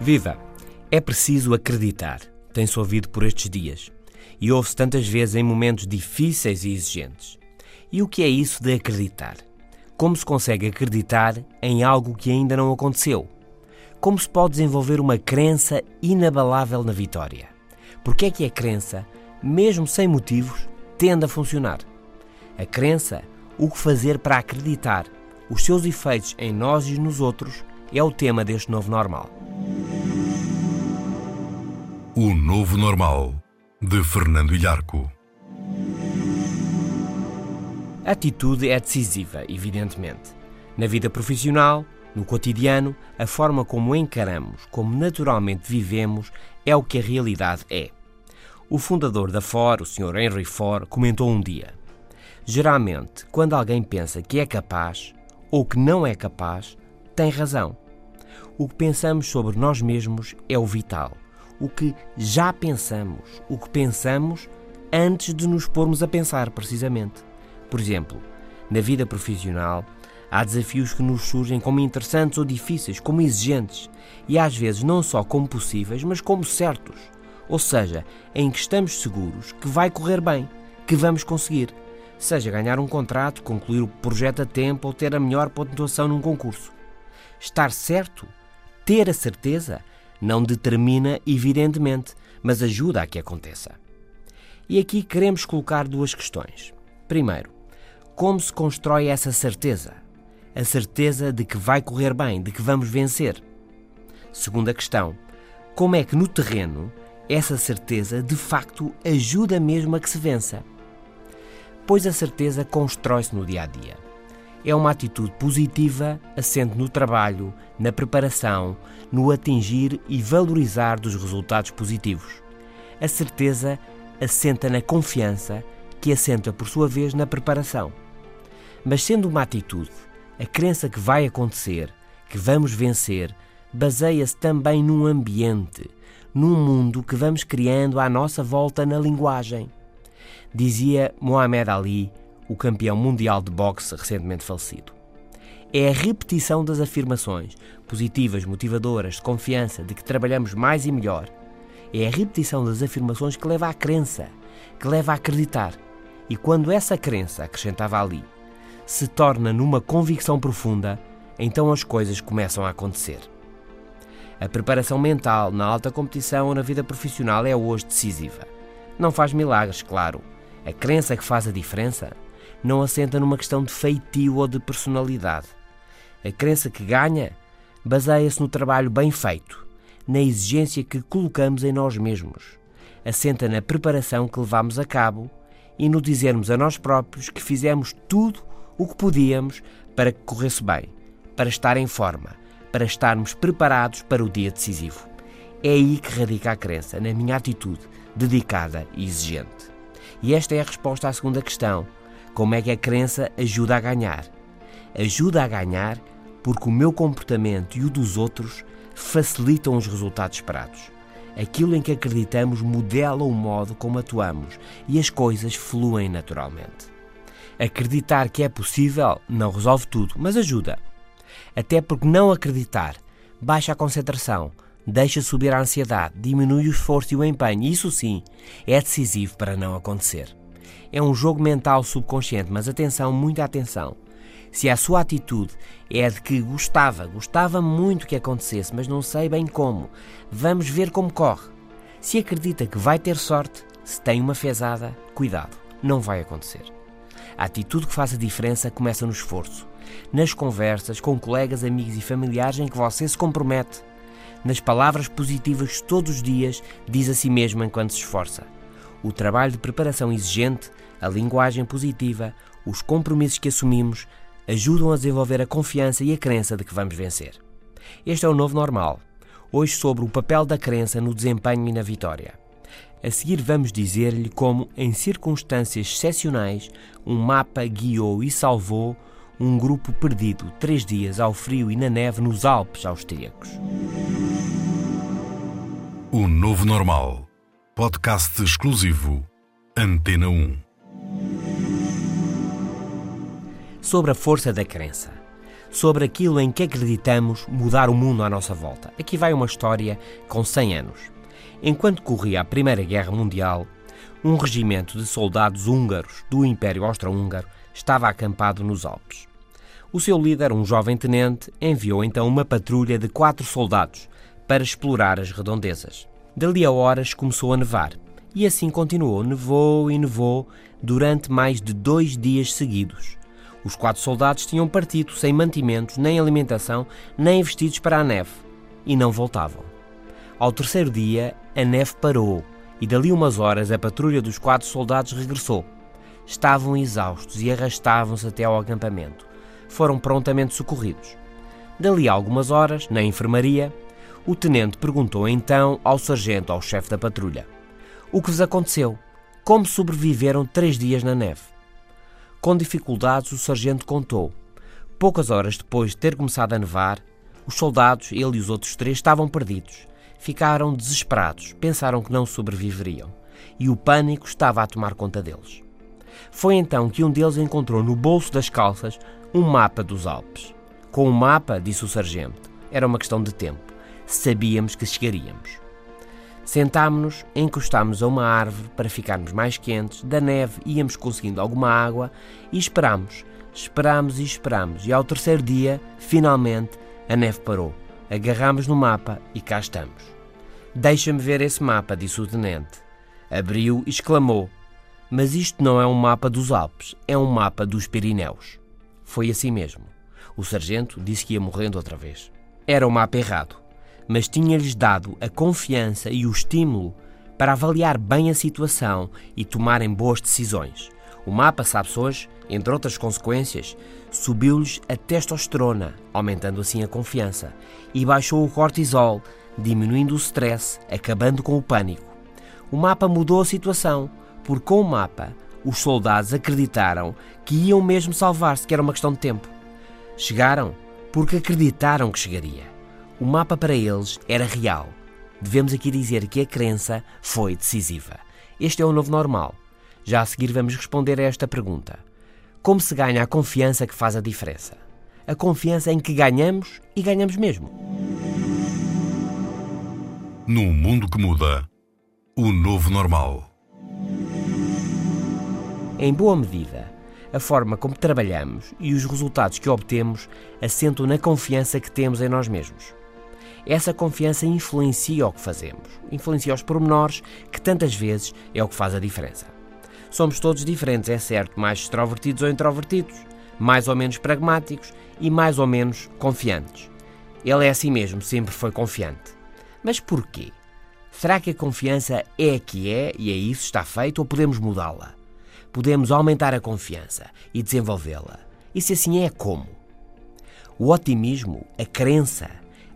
Viva! É preciso acreditar. Tem-se ouvido por estes dias. E ouve-se tantas vezes em momentos difíceis e exigentes. E o que é isso de acreditar? Como se consegue acreditar em algo que ainda não aconteceu? Como se pode desenvolver uma crença inabalável na vitória? Porque é que a crença, mesmo sem motivos, tende a funcionar? A crença, o que fazer para acreditar, os seus efeitos em nós e nos outros, é o tema deste novo normal. O Novo Normal, de Fernando Ilharco. A atitude é decisiva, evidentemente. Na vida profissional, no cotidiano, a forma como encaramos, como naturalmente vivemos, é o que a realidade é. O fundador da Ford, o Sr. Henry Ford, comentou um dia: Geralmente, quando alguém pensa que é capaz ou que não é capaz, tem razão. O que pensamos sobre nós mesmos é o vital o que já pensamos, o que pensamos antes de nos pormos a pensar, precisamente. Por exemplo, na vida profissional, há desafios que nos surgem como interessantes ou difíceis, como exigentes, e às vezes não só como possíveis, mas como certos. Ou seja, em que estamos seguros que vai correr bem, que vamos conseguir. Seja ganhar um contrato, concluir o projeto a tempo ou ter a melhor pontuação num concurso. Estar certo, ter a certeza, não determina, evidentemente, mas ajuda a que aconteça. E aqui queremos colocar duas questões. Primeiro, como se constrói essa certeza? A certeza de que vai correr bem, de que vamos vencer. Segunda questão, como é que no terreno essa certeza de facto ajuda mesmo a que se vença? Pois a certeza constrói-se no dia a dia é uma atitude positiva assente no trabalho, na preparação, no atingir e valorizar dos resultados positivos. A certeza assenta na confiança, que assenta por sua vez na preparação. Mas sendo uma atitude, a crença que vai acontecer, que vamos vencer, baseia-se também num ambiente, num mundo que vamos criando à nossa volta na linguagem. Dizia Muhammad Ali o campeão mundial de boxe recentemente falecido. É a repetição das afirmações positivas, motivadoras, de confiança, de que trabalhamos mais e melhor. É a repetição das afirmações que leva à crença, que leva a acreditar. E quando essa crença, acrescentava ali, se torna numa convicção profunda, então as coisas começam a acontecer. A preparação mental na alta competição ou na vida profissional é hoje decisiva. Não faz milagres, claro. A crença que faz a diferença não assenta numa questão de feitio ou de personalidade. A crença que ganha baseia-se no trabalho bem feito, na exigência que colocamos em nós mesmos. Assenta na preparação que levamos a cabo e no dizermos a nós próprios que fizemos tudo o que podíamos para que corresse bem, para estar em forma, para estarmos preparados para o dia decisivo. É aí que radica a crença, na minha atitude dedicada e exigente. E esta é a resposta à segunda questão como é que a crença ajuda a ganhar? Ajuda a ganhar porque o meu comportamento e o dos outros facilitam os resultados esperados. Aquilo em que acreditamos modela o modo como atuamos e as coisas fluem naturalmente. Acreditar que é possível não resolve tudo, mas ajuda. Até porque não acreditar baixa a concentração, deixa subir a ansiedade, diminui o esforço e o empenho, isso sim é decisivo para não acontecer. É um jogo mental subconsciente, mas atenção, muita atenção. Se a sua atitude é de que gostava, gostava muito que acontecesse, mas não sei bem como, vamos ver como corre. Se acredita que vai ter sorte, se tem uma fezada, cuidado, não vai acontecer. A atitude que faz a diferença começa no esforço, nas conversas com colegas, amigos e familiares em que você se compromete, nas palavras positivas que todos os dias diz a si mesmo enquanto se esforça o trabalho de preparação exigente, a linguagem positiva, os compromissos que assumimos, ajudam a desenvolver a confiança e a crença de que vamos vencer. Este é o novo normal. Hoje sobre o papel da crença no desempenho e na vitória. A seguir vamos dizer-lhe como, em circunstâncias excepcionais, um mapa guiou e salvou um grupo perdido três dias ao frio e na neve nos Alpes austríacos. O Novo Normal. Podcast exclusivo. Antena 1. Sobre a força da crença. Sobre aquilo em que acreditamos mudar o mundo à nossa volta. Aqui vai uma história com 100 anos. Enquanto corria a Primeira Guerra Mundial, um regimento de soldados húngaros do Império Austro-Húngaro estava acampado nos Alpes. O seu líder, um jovem tenente, enviou então uma patrulha de quatro soldados para explorar as redondezas. Dali a horas começou a nevar e assim continuou. Nevou e nevou durante mais de dois dias seguidos. Os quatro soldados tinham partido sem mantimentos, nem alimentação, nem vestidos para a neve e não voltavam. Ao terceiro dia, a neve parou e dali umas horas a patrulha dos quatro soldados regressou. Estavam exaustos e arrastavam-se até ao acampamento. Foram prontamente socorridos. Dali a algumas horas, na enfermaria, o tenente perguntou então ao sargento, ao chefe da patrulha: O que vos aconteceu? Como sobreviveram três dias na neve? Com dificuldades, o sargento contou. Poucas horas depois de ter começado a nevar, os soldados, ele e os outros três, estavam perdidos. Ficaram desesperados, pensaram que não sobreviveriam. E o pânico estava a tomar conta deles. Foi então que um deles encontrou no bolso das calças um mapa dos Alpes. Com o mapa, disse o sargento, era uma questão de tempo. Sabíamos que chegaríamos. Sentámo-nos, encostámos a uma árvore para ficarmos mais quentes, da neve íamos conseguindo alguma água e esperámos, esperámos e esperámos. E ao terceiro dia, finalmente, a neve parou. Agarramos no mapa e cá estamos. Deixa-me ver esse mapa, disse o tenente. Abriu e exclamou: Mas isto não é um mapa dos Alpes, é um mapa dos Pirineus. Foi assim mesmo. O sargento disse que ia morrendo outra vez. Era o mapa errado, mas tinha-lhes dado a confiança e o estímulo para avaliar bem a situação e tomarem boas decisões. O mapa, sabe-se hoje, entre outras consequências, subiu-lhes a testosterona, aumentando assim a confiança, e baixou o cortisol, diminuindo o stress, acabando com o pânico. O mapa mudou a situação, porque com o mapa os soldados acreditaram que iam mesmo salvar-se, que era uma questão de tempo. Chegaram porque acreditaram que chegaria. O mapa para eles era real. Devemos aqui dizer que a crença foi decisiva. Este é o novo normal. Já a seguir vamos responder a esta pergunta. Como se ganha a confiança que faz a diferença? A confiança em que ganhamos e ganhamos mesmo. Num mundo que muda, o novo normal. Em boa medida, a forma como trabalhamos e os resultados que obtemos assentam na confiança que temos em nós mesmos. Essa confiança influencia o que fazemos, influencia os pormenores, que tantas vezes é o que faz a diferença. Somos todos diferentes, é certo, mais extrovertidos ou introvertidos, mais ou menos pragmáticos e mais ou menos confiantes. Ele é assim mesmo, sempre foi confiante. Mas porquê? Será que a confiança é a que é e é isso está feito ou podemos mudá-la? Podemos aumentar a confiança e desenvolvê-la. E se assim é, como? O otimismo, a crença,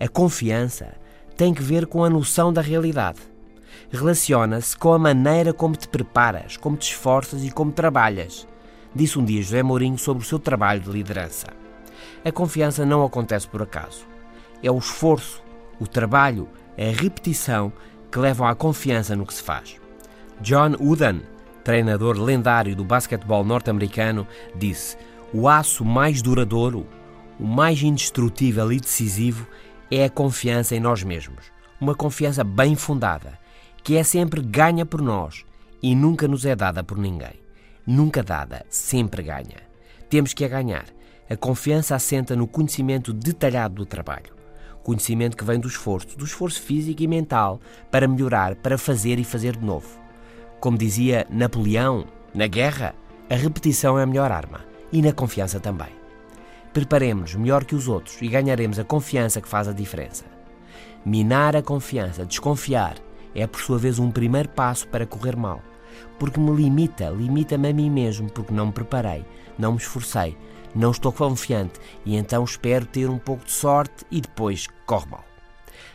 a confiança tem que ver com a noção da realidade. Relaciona-se com a maneira como te preparas, como te esforças e como trabalhas. Disse um dia José Mourinho sobre o seu trabalho de liderança. A confiança não acontece por acaso. É o esforço, o trabalho, a repetição que levam à confiança no que se faz. John Wooden, treinador lendário do basquetebol norte-americano, disse: O aço mais duradouro, o mais indestrutível e decisivo é a confiança em nós mesmos. Uma confiança bem fundada, que é sempre ganha por nós e nunca nos é dada por ninguém. Nunca dada, sempre ganha. Temos que a ganhar. A confiança assenta no conhecimento detalhado do trabalho. Conhecimento que vem do esforço, do esforço físico e mental para melhorar, para fazer e fazer de novo. Como dizia Napoleão, na guerra, a repetição é a melhor arma e na confiança também. Preparemos-nos melhor que os outros e ganharemos a confiança que faz a diferença. Minar a confiança, desconfiar, é por sua vez um primeiro passo para correr mal, porque me limita, limita-me a mim mesmo, porque não me preparei, não me esforcei, não estou confiante e então espero ter um pouco de sorte e depois corre mal.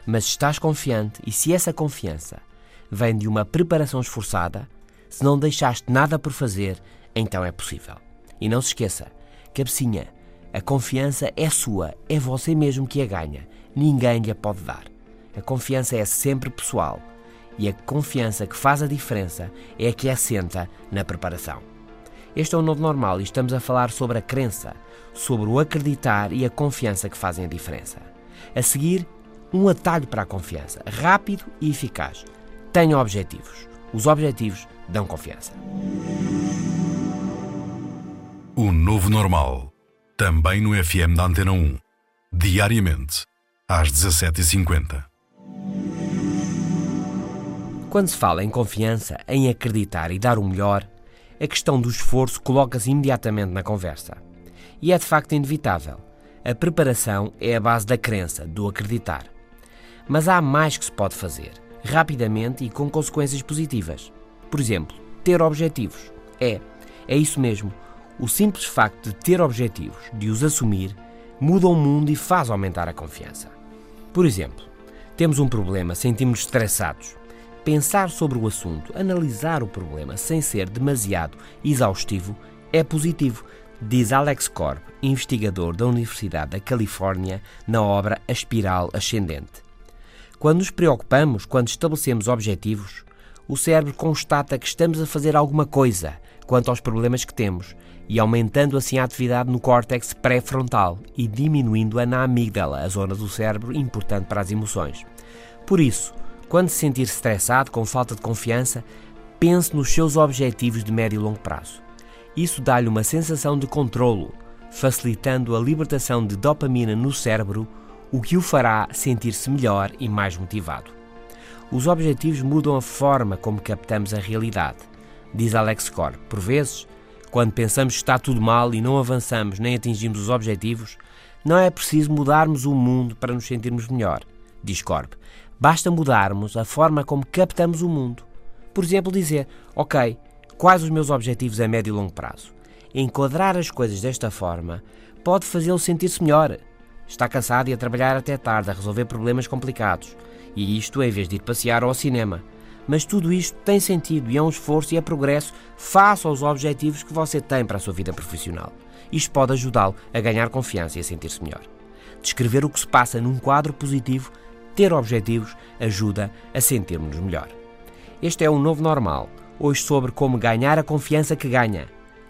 Mas estás confiante e se essa confiança vem de uma preparação esforçada, se não deixaste nada por fazer, então é possível. E não se esqueça, cabecinha, a confiança é sua, é você mesmo que a ganha, ninguém lhe a pode dar. A confiança é sempre pessoal e a confiança que faz a diferença é a que assenta na preparação. Este é o novo normal e estamos a falar sobre a crença, sobre o acreditar e a confiança que fazem a diferença. A seguir, um atalho para a confiança, rápido e eficaz. Tenha objetivos. Os objetivos dão confiança. O novo normal. Também no FM da Antena 1. Diariamente, às 17h50. Quando se fala em confiança, em acreditar e dar o melhor, a questão do esforço coloca-se imediatamente na conversa. E é de facto inevitável. A preparação é a base da crença, do acreditar. Mas há mais que se pode fazer, rapidamente e com consequências positivas. Por exemplo, ter objetivos. É, é isso mesmo. O simples facto de ter objetivos, de os assumir, muda o mundo e faz aumentar a confiança. Por exemplo, temos um problema, sentimos estressados pensar sobre o assunto, analisar o problema sem ser demasiado exaustivo é positivo, diz Alex Korb, investigador da Universidade da Califórnia, na obra A Espiral Ascendente. Quando nos preocupamos, quando estabelecemos objetivos, o cérebro constata que estamos a fazer alguma coisa quanto aos problemas que temos e aumentando assim a atividade no córtex pré-frontal e diminuindo-a na amígdala, a zona do cérebro importante para as emoções. Por isso, quando se sentir estressado, com falta de confiança, pense nos seus objetivos de médio e longo prazo. Isso dá-lhe uma sensação de controlo, facilitando a libertação de dopamina no cérebro, o que o fará sentir-se melhor e mais motivado. Os objetivos mudam a forma como captamos a realidade, diz Alex Corp. Por vezes, quando pensamos que está tudo mal e não avançamos nem atingimos os objetivos, não é preciso mudarmos o mundo para nos sentirmos melhor, diz Corp. Basta mudarmos a forma como captamos o mundo. Por exemplo, dizer: Ok, quais os meus objetivos a médio e longo prazo? Enquadrar as coisas desta forma pode fazê-lo sentir-se melhor. Está cansado e a trabalhar até tarde, a resolver problemas complicados. E isto em vez de ir passear ou ao cinema. Mas tudo isto tem sentido e é um esforço e é progresso face aos objetivos que você tem para a sua vida profissional. Isto pode ajudá-lo a ganhar confiança e a sentir-se melhor. Descrever o que se passa num quadro positivo ter objetivos ajuda a sentirmos-nos melhor. Este é o novo normal, hoje sobre como ganhar a confiança que ganha,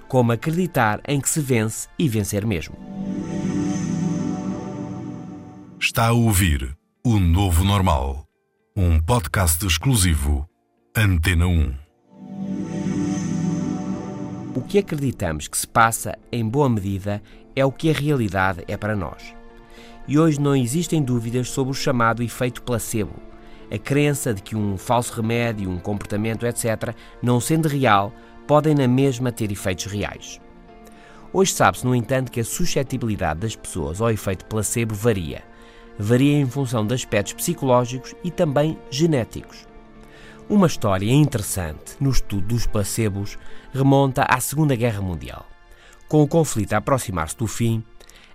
como acreditar em que se vence e vencer mesmo. Está a ouvir o novo normal, um podcast exclusivo Antena 1. O que acreditamos que se passa, em boa medida, é o que a realidade é para nós e hoje não existem dúvidas sobre o chamado efeito placebo, a crença de que um falso remédio, um comportamento, etc., não sendo real, podem na mesma ter efeitos reais. Hoje sabe-se, no entanto, que a suscetibilidade das pessoas ao efeito placebo varia. Varia em função de aspectos psicológicos e também genéticos. Uma história interessante no estudo dos placebos remonta à Segunda Guerra Mundial. Com o conflito a aproximar-se do fim,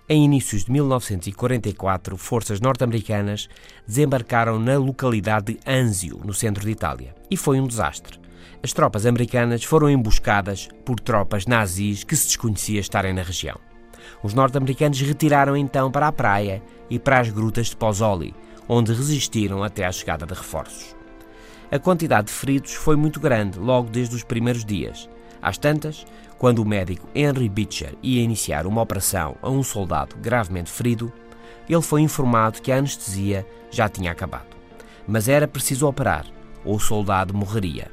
em inícios de 1944, forças norte-americanas desembarcaram na localidade de Anzio, no centro de Itália, e foi um desastre. As tropas americanas foram emboscadas por tropas nazis que se desconhecia estarem na região. Os norte-americanos retiraram então para a praia e para as grutas de Pozzoli, onde resistiram até à chegada de reforços. A quantidade de feridos foi muito grande logo desde os primeiros dias. Às tantas, quando o médico Henry Beecher ia iniciar uma operação a um soldado gravemente ferido, ele foi informado que a anestesia já tinha acabado. Mas era preciso operar, ou o soldado morreria.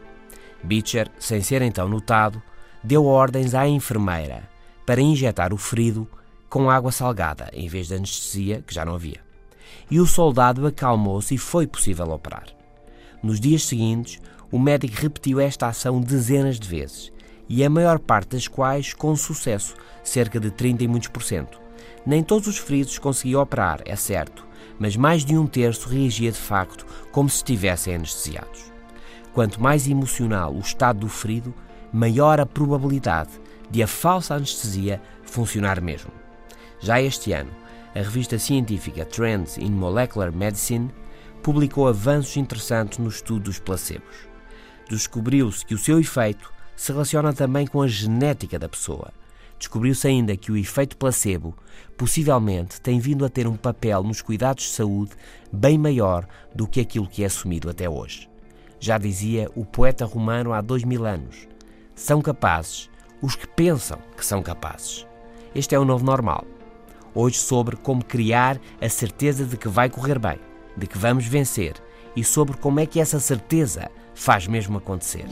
Beecher, sem ser então notado, deu ordens à enfermeira para injetar o ferido com água salgada em vez de anestesia, que já não havia. E o soldado acalmou-se e foi possível operar. Nos dias seguintes, o médico repetiu esta ação dezenas de vezes e a maior parte das quais com sucesso, cerca de 30 e muitos por cento. Nem todos os feridos conseguiam operar, é certo, mas mais de um terço reagia de facto como se estivessem anestesiados. Quanto mais emocional o estado do ferido, maior a probabilidade de a falsa anestesia funcionar mesmo. Já este ano, a revista científica Trends in Molecular Medicine publicou avanços interessantes no estudo dos placebos. Descobriu-se que o seu efeito se relaciona também com a genética da pessoa. Descobriu-se ainda que o efeito placebo possivelmente tem vindo a ter um papel nos cuidados de saúde bem maior do que aquilo que é assumido até hoje. Já dizia o poeta romano há dois mil anos: são capazes os que pensam que são capazes. Este é o novo normal. Hoje, sobre como criar a certeza de que vai correr bem, de que vamos vencer e sobre como é que essa certeza faz mesmo acontecer.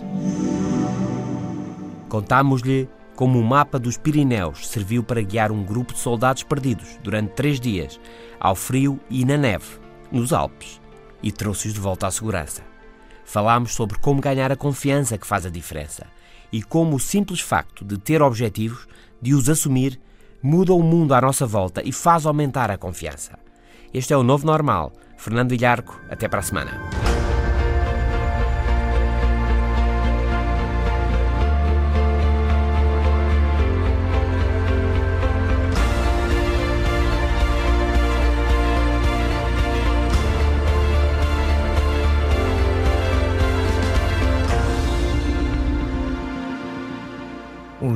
Contámos-lhe como o mapa dos Pirineus serviu para guiar um grupo de soldados perdidos durante três dias, ao frio e na neve, nos Alpes, e trouxe-os de volta à segurança. Falámos sobre como ganhar a confiança que faz a diferença e como o simples facto de ter objetivos, de os assumir, muda o mundo à nossa volta e faz aumentar a confiança. Este é o novo normal. Fernando Ilharco, até para a semana.